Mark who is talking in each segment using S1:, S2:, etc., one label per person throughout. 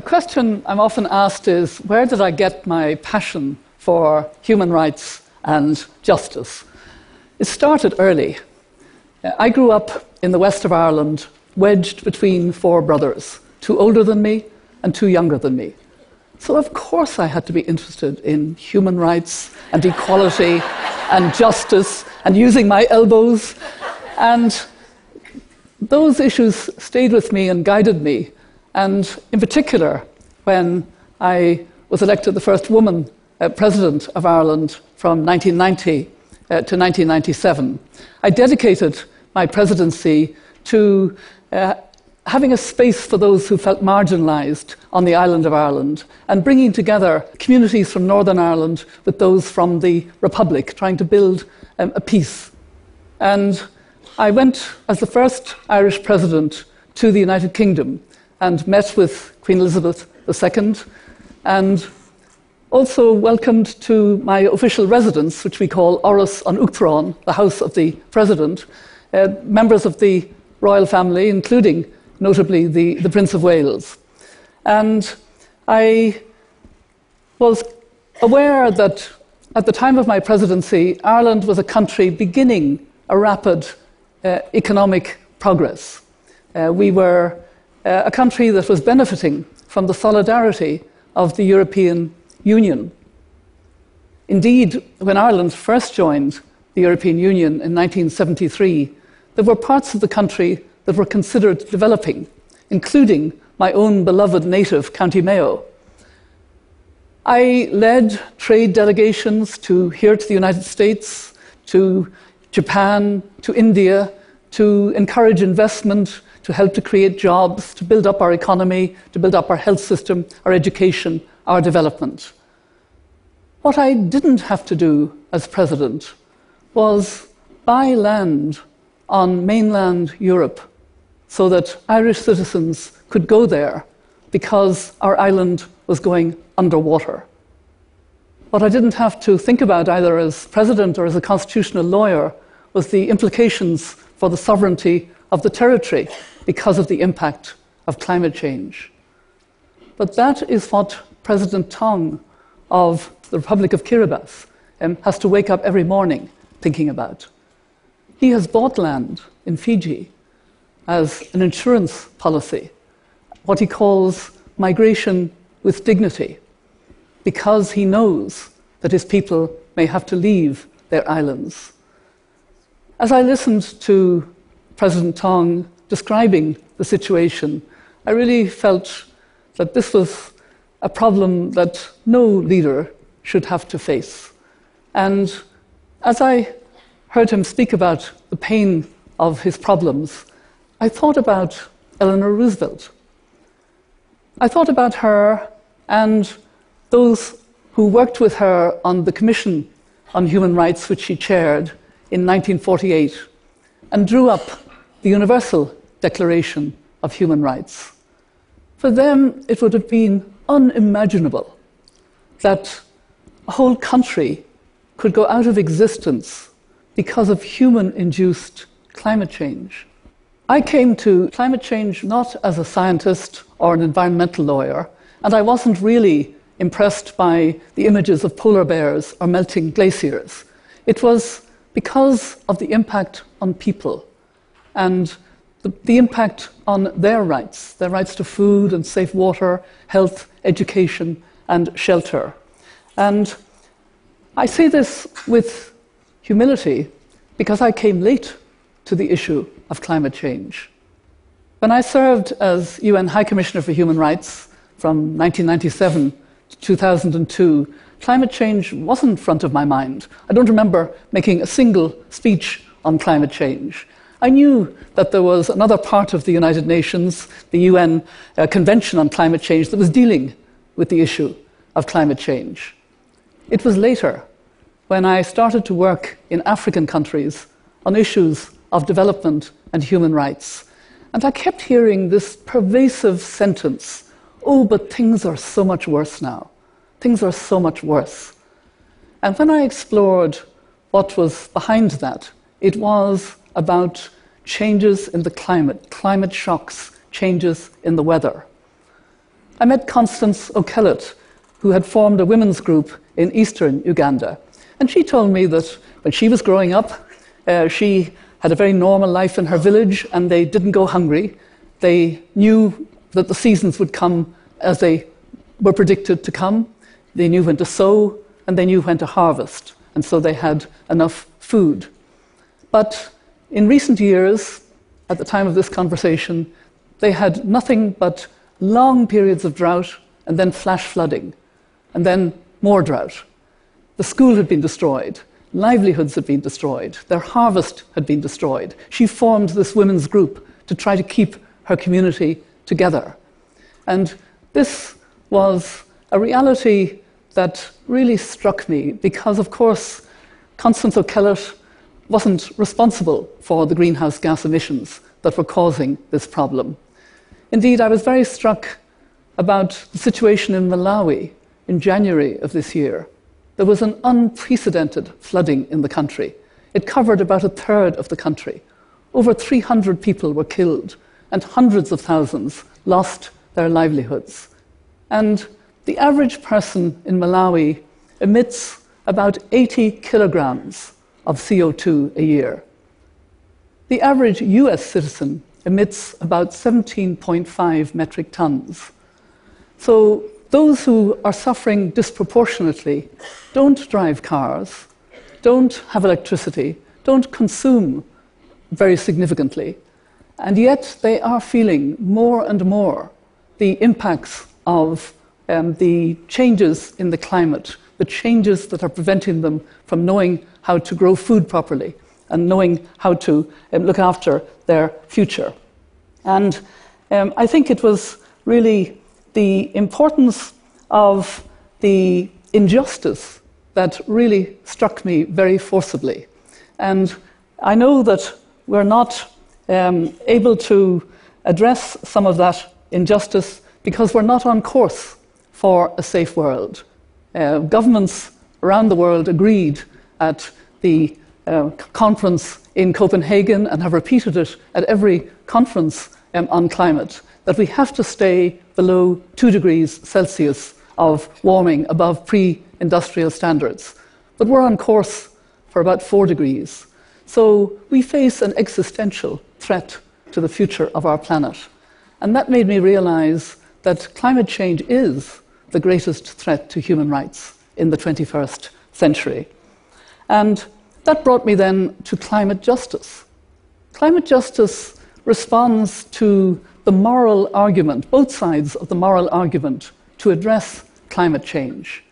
S1: A question I'm often asked is where did I get my passion for human rights and justice? It started early. I grew up in the west of Ireland, wedged between four brothers, two older than me and two younger than me. So, of course, I had to be interested in human rights and equality and justice and using my elbows. And those issues stayed with me and guided me. And in particular, when I was elected the first woman uh, president of Ireland from 1990 uh, to 1997, I dedicated my presidency to uh, having a space for those who felt marginalised on the island of Ireland and bringing together communities from Northern Ireland with those from the Republic, trying to build um, a peace. And I went as the first Irish president to the United Kingdom and met with Queen Elizabeth II and also welcomed to my official residence, which we call Áras an Uachtaráin, the house of the president, uh, members of the royal family, including notably the, the Prince of Wales. And I was aware that at the time of my presidency, Ireland was a country beginning a rapid uh, economic progress. Uh, we were uh, a country that was benefiting from the solidarity of the European Union. Indeed, when Ireland first joined the European Union in 1973, there were parts of the country that were considered developing, including my own beloved native County Mayo. I led trade delegations to here to the United States, to Japan, to India, to encourage investment, to help to create jobs, to build up our economy, to build up our health system, our education, our development. What I didn't have to do as president was buy land on mainland Europe so that Irish citizens could go there because our island was going underwater. What I didn't have to think about either as president or as a constitutional lawyer was the implications for the sovereignty of the territory because of the impact of climate change. But that is what President Tong of the Republic of Kiribati um, has to wake up every morning thinking about. He has bought land in Fiji as an insurance policy, what he calls migration with dignity, because he knows that his people may have to leave their islands. As I listened to President Tong describing the situation, I really felt that this was a problem that no leader should have to face. And as I heard him speak about the pain of his problems, I thought about Eleanor Roosevelt. I thought about her and those who worked with her on the Commission on Human Rights, which she chaired in 1948, and drew up the Universal Declaration of Human Rights. For them, it would have been unimaginable that a whole country could go out of existence because of human induced climate change. I came to climate change not as a scientist or an environmental lawyer, and I wasn't really impressed by the images of polar bears or melting glaciers. It was because of the impact on people and the, the, impact on their rights, their rights to food and safe water, health, education, and shelter. And I say this with humility because I came late to the issue of climate change. When I served as UN High Commissioner for Human Rights from 1997 to 2002, climate change wasn't front of my mind. I don't remember making a single speech on climate change. I knew that there was another part of the United Nations, the UN uh, Convention on Climate Change, that was dealing with the issue of climate change. It was later, when I started to work in African countries on issues of development and human rights. And I kept hearing this pervasive sentence oh, but things are so much worse now. Things are so much worse. And when I explored what was behind that, it was about changes in the climate, climate shocks, changes in the weather. I met Constance Okollet, who had formed a women's group in eastern Uganda. And she told me that when she was growing up, uh, she had a very normal life in her village and they didn't go hungry. They knew that the seasons would come as they were predicted to come. They knew when to sow and they knew when to harvest. And so they had enough food. But in recent years, at the time of this conversation, they had nothing but long periods of drought and then flash flooding, and then more drought. The school had been destroyed, livelihoods had been destroyed, their harvest had been destroyed. She formed this women's group to try to keep her community together. And this was a reality that really struck me because, of course, Constance Okollet wasn't responsible for the greenhouse gas emissions that were causing this problem. Indeed, I was very struck about the situation in Malawi in January of this year. There was an unprecedented flooding in the country. It covered about a third of the country. Over 300 people were killed, and hundreds of thousands lost their livelihoods. And the average person in Malawi emits about 80 kilograms of CO2 a year. The average US citizen emits about 17.5 metric tons. So those who are suffering disproportionately don't drive cars, don't have electricity, don't consume very significantly, and yet they are feeling more and more the impacts of um, the changes in the climate, the changes that are preventing them from knowing how to grow food properly and knowing how to um, look after their future. And um, I think it was really the importance of the injustice that really struck me very forcibly. And I know that we're not um, able to address some of that injustice because we're not on course for a safe world. Uh, governments around the world agreed at the uh, conference in Copenhagen and have repeated it at every conference um, on climate that we have to stay below 2 degrees Celsius of warming above pre industrial standards. But we're on course for about 4 degrees. So we face an existential threat to the future of our planet. And that made me realize that climate change is the greatest threat to human rights in the 21st century. And that brought me then to climate justice. Climate justice responds to the moral argument, both sides of the moral argument, to address climate change.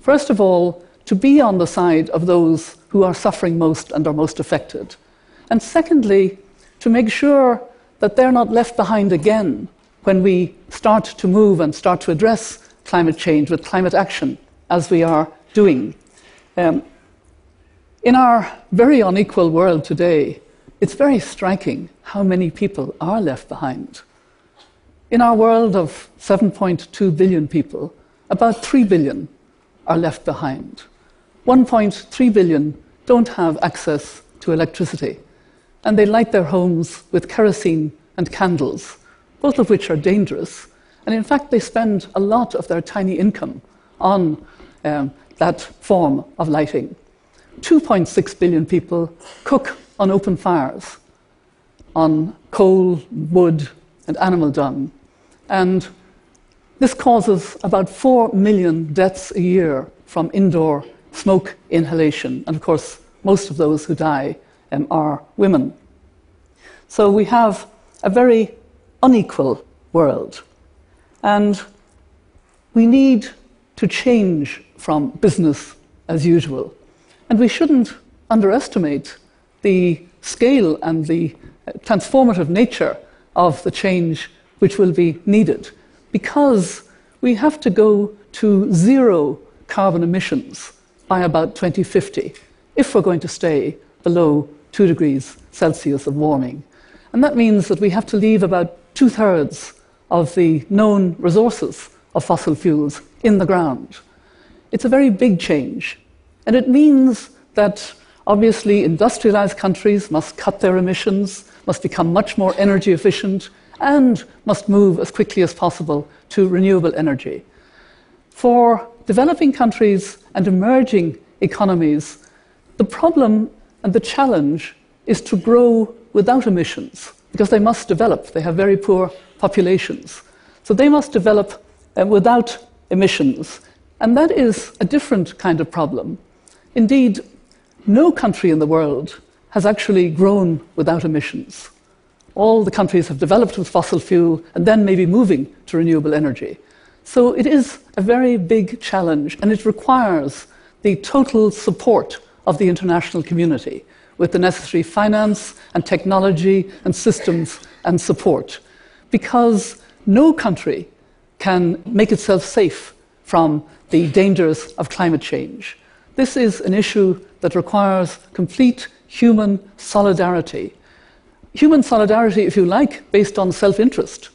S1: First of all, to be on the side of those who are suffering most and are most affected. And secondly, to make sure that they're not left behind again when we start to move and start to address climate change with climate action, as we are doing. Um, in our very unequal world today, it's very striking how many people are left behind. In our world of 7.2 billion people, about 3 billion are left behind. 1.3 billion don't have access to electricity, and they light their homes with kerosene and candles, both of which are dangerous. And in fact, they spend a lot of their tiny income on um, that form of lighting. 2.6 billion people cook on open fires, on coal, wood, and animal dung. And this causes about 4 million deaths a year from indoor smoke inhalation. And of course, most of those who die um, are women. So we have a very unequal world. And we need to change from business as usual and we shouldn't underestimate the scale and the uh, transformative nature of the change which will be needed because we have to go to zero carbon emissions by about 2050 if we're going to stay below 2 degrees Celsius of warming. And that means that we have to leave about two thirds of the known resources of fossil fuels in the ground. It's a very big change. And it means that obviously industrialized countries must cut their emissions, must become much more energy efficient and must move as quickly as possible to renewable energy. For developing countries and emerging economies, the problem and the challenge is to grow without emissions because they must develop. They have very poor populations. So they must develop uh, without emissions. And that is a different kind of problem. Indeed, no country in the world has actually grown without emissions. All the countries have developed with fossil fuel and then maybe moving to renewable energy. So it is a very big challenge and it requires the total support of the international community with the necessary finance and technology and systems and support. Because no country can make itself safe from the dangers of climate change. This is an issue that requires complete human solidarity. Human solidarity, if you like, based on self interest,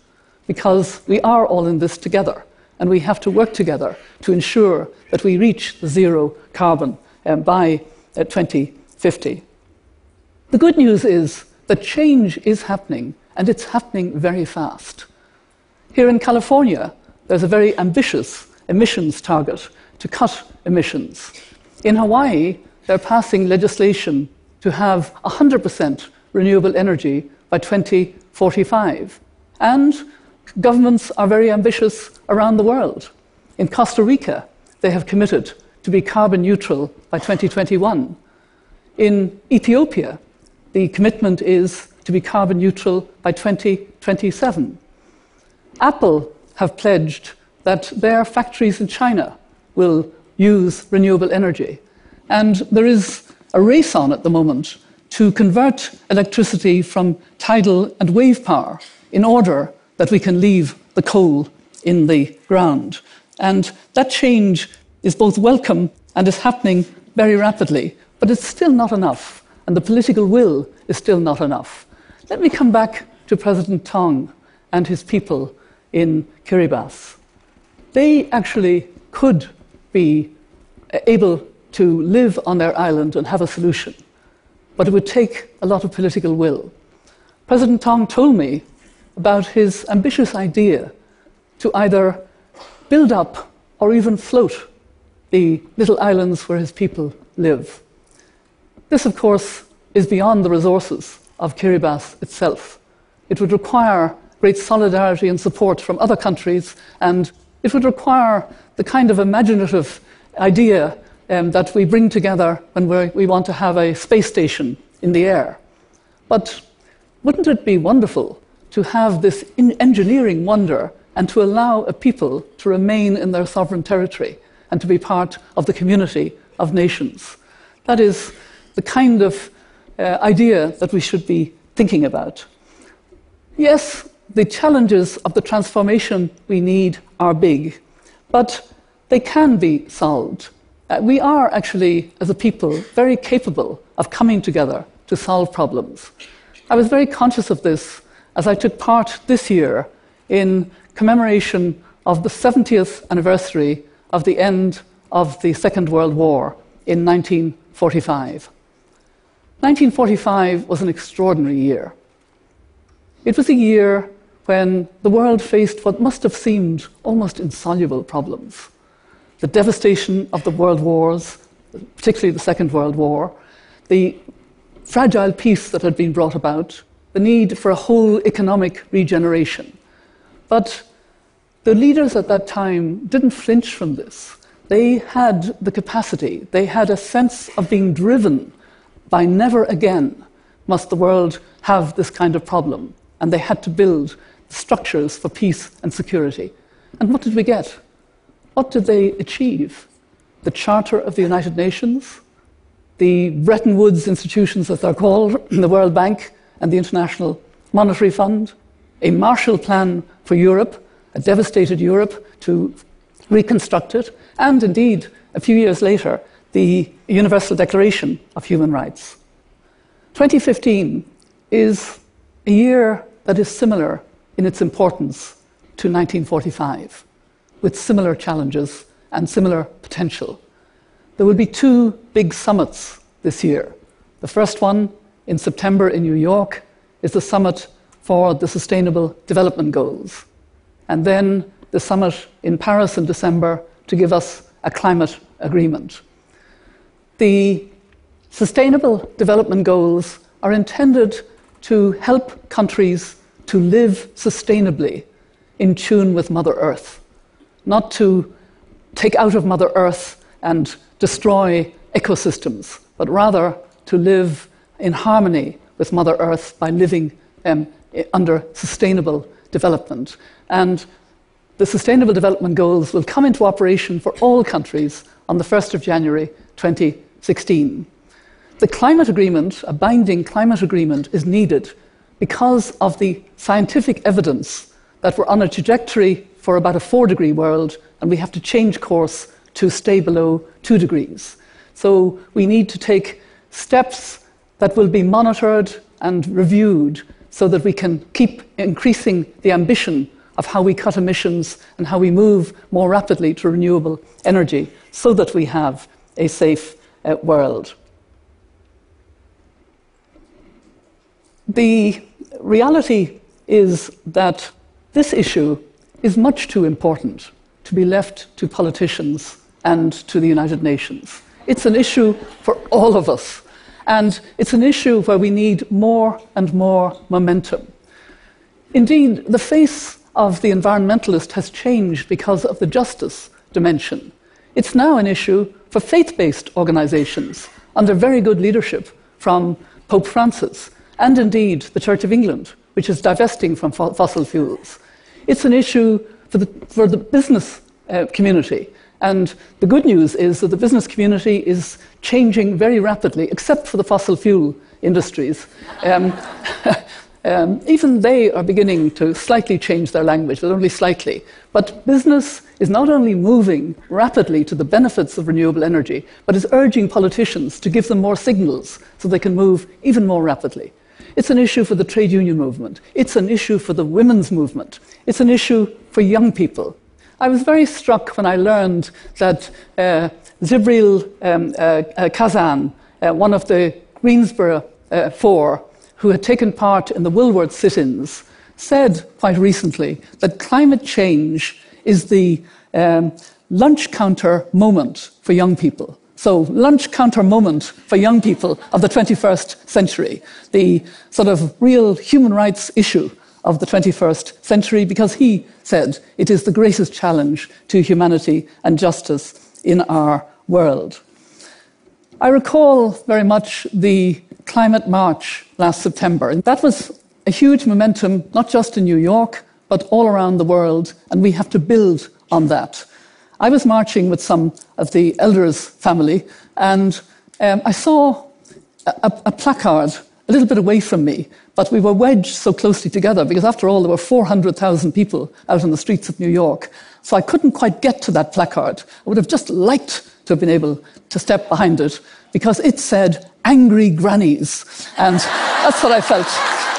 S1: because we are all in this together and we have to work together to ensure that we reach zero carbon um, by uh, 2050. The good news is that change is happening and it's happening very fast. Here in California, there's a very ambitious emissions target to cut emissions. In Hawaii, they're passing legislation to have 100% renewable energy by 2045. And governments are very ambitious around the world. In Costa Rica, they have committed to be carbon neutral by 2021. In Ethiopia, the commitment is to be carbon neutral by 2027. Apple have pledged that their factories in China will use renewable energy. And there is a race on at the moment to convert electricity from tidal and wave power in order that we can leave the coal in the ground. And that change is both welcome and is happening very rapidly, but it's still not enough, and the political will is still not enough. Let me come back to President Tong and his people in Kiribati. They actually could be able to live on their island and have a solution, but it would take a lot of political will. President Tong told me about his ambitious idea to either build up or even float the little islands where his people live. This, of course, is beyond the resources of Kiribati itself. It would require great solidarity and support from other countries, and it would require the kind of imaginative idea um, that we bring together when we want to have a space station in the air. But wouldn't it be wonderful to have this engineering wonder and to allow a people to remain in their sovereign territory and to be part of the community of nations? That is the kind of uh, idea that we should be thinking about. Yes, the challenges of the transformation we need are big, but they can be solved. Uh, we are actually, as a people, very capable of coming together to solve problems. I was very conscious of this as I took part this year in commemoration of the 70th anniversary of the end of the Second World War in 1945. 1945 was an extraordinary year. It was a year when the world faced what must have seemed almost insoluble problems. The devastation of the world wars, particularly the Second World War, the fragile peace that had been brought about, the need for a whole economic regeneration. But the leaders at that time didn't flinch from this. They had the capacity, they had a sense of being driven by never again must the world have this kind of problem. And they had to build structures for peace and security. And what did we get? What did they achieve? The Charter of the United Nations, the Bretton Woods institutions, as they're called, the World Bank and the International Monetary Fund, a Marshall Plan for Europe, a devastated Europe to reconstruct it, and indeed, a few years later, the Universal Declaration of Human Rights. 2015 is a year that is similar in its importance to 1945, with similar challenges and similar potential. There will be two big summits this year. The first one in September in New York, is the summit for the Sustainable Development Goals. And then the summit in Paris in December to give us a climate agreement. The Sustainable Development Goals are intended to help countries to live sustainably in tune with Mother Earth, not to take out of Mother Earth and destroy ecosystems, but rather to live in harmony with Mother Earth by living um, under sustainable development. And the Sustainable Development Goals will come into operation for all countries on the 1st of January 2016. The climate agreement, a binding climate agreement, is needed because of the scientific evidence that we're on a trajectory for about a four degree world and we have to change course to stay below two degrees. So we need to take steps that will be monitored and reviewed so that we can keep increasing the ambition of how we cut emissions and how we move more rapidly to renewable energy so that we have a safe uh, world. The reality is that this issue is much too important to be left to politicians and to the United Nations. It's an issue for all of us. And it's an issue where we need more and more momentum. Indeed, the face of the environmentalist has changed because of the justice dimension. It's now an issue for faith based organizations under very good leadership from Pope Francis and indeed the Church of England, which is divesting from fossil fuels. It's an issue for the, for the business uh, community and the good news is that the business community is changing very rapidly, except for the fossil fuel industries. Um, um, even they are beginning to slightly change their language, but only slightly. But business is not only moving rapidly to the benefits of renewable energy, but is urging politicians to give them more signals so they can move even more rapidly. It's an issue for the trade union movement. It's an issue for the women's movement. It's an issue for young people. I was very struck when I learned that uh, Jibreel um, uh, uh, Khazan, uh, one of the Greensboro uh, Four, who had taken part in the Woolworth sit ins, said quite recently that climate change is the um, lunch counter moment for young people. So, lunch counter moment for young people of the 21st century, the sort of real human rights issue of the 21st century because he said it is the greatest challenge to humanity and justice in our world. I recall very much the climate march last September. That was a huge momentum, not just in New York, but all around the world, and we have to build on that. I was marching with some of the elders' family, and um, I saw a, a placard a little bit away from me but we were wedged so closely together because, after all, there were 400,000 people out on the streets of New York. So I couldn't quite get to that placard. I would have just liked to have been able to step behind it because it said angry grannies. And that's what I felt.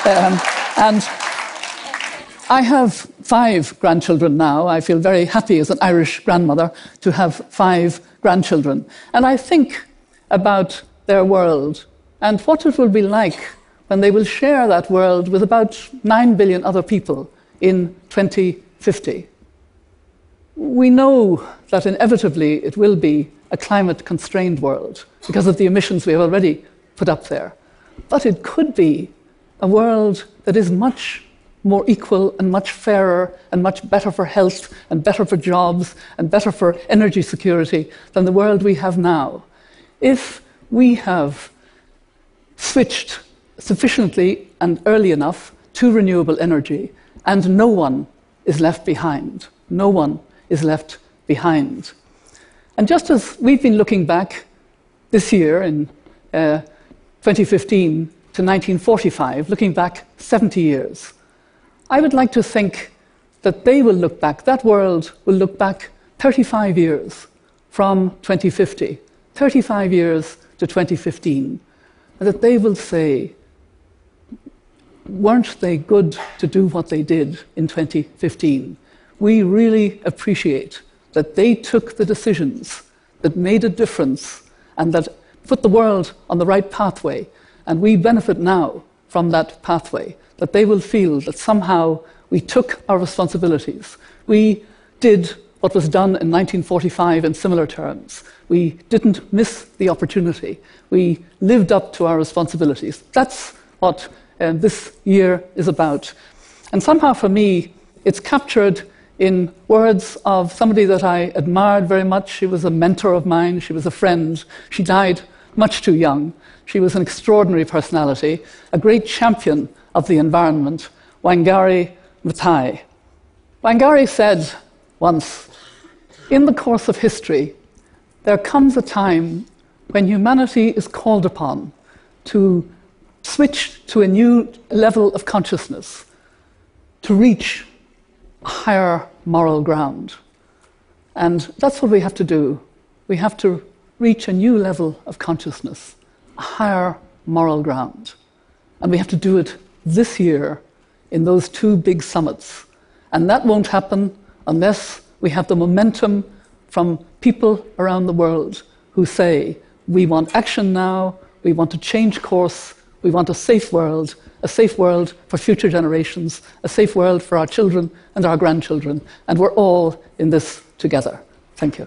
S1: Um, and I have five grandchildren now. I feel very happy as an Irish grandmother to have five grandchildren. And I think about their world and what it will be like when they will share that world with about 9 billion other people in 2050. We know that inevitably it will be a climate constrained world because of the emissions we have already put up there. But it could be a world that is much more equal and much fairer and much better for health and better for jobs and better for energy security than the world we have now. If we have switched sufficiently and early enough to renewable energy, and no one is left behind. No one is left behind. And just as we've been looking back this year in uh, 2015 to 1945, looking back 70 years, I would like to think that they will look back, that world will look back 35 years from 2050, 35 years to 2015, and that they will say, weren't they good to do what they did in 2015? We really appreciate that they took the decisions that made a difference and that put the world on the right pathway. And we benefit now from that pathway, that they will feel that somehow we took our responsibilities. We did what was done in 1945 in similar terms. We didn't miss the opportunity. We lived up to our responsibilities. That's what uh, this year is about. And somehow for me, it's captured in words of somebody that I admired very much. She was a mentor of mine, she was a friend. She died much too young. She was an extraordinary personality, a great champion of the environment, Wangari Maathai. Wangari said once, in the course of history, there comes a time when humanity is called upon to switch to a new level of consciousness, to reach a higher moral ground. And that's what we have to do. We have to reach a new level of consciousness, a higher moral ground. And we have to do it this year in those two big summits. And that won't happen unless we have the momentum from people around the world who say, we want action now, we want to change course, we want a safe world, a safe world for future generations, a safe world for our children and our grandchildren, and we're all in this together. Thank you.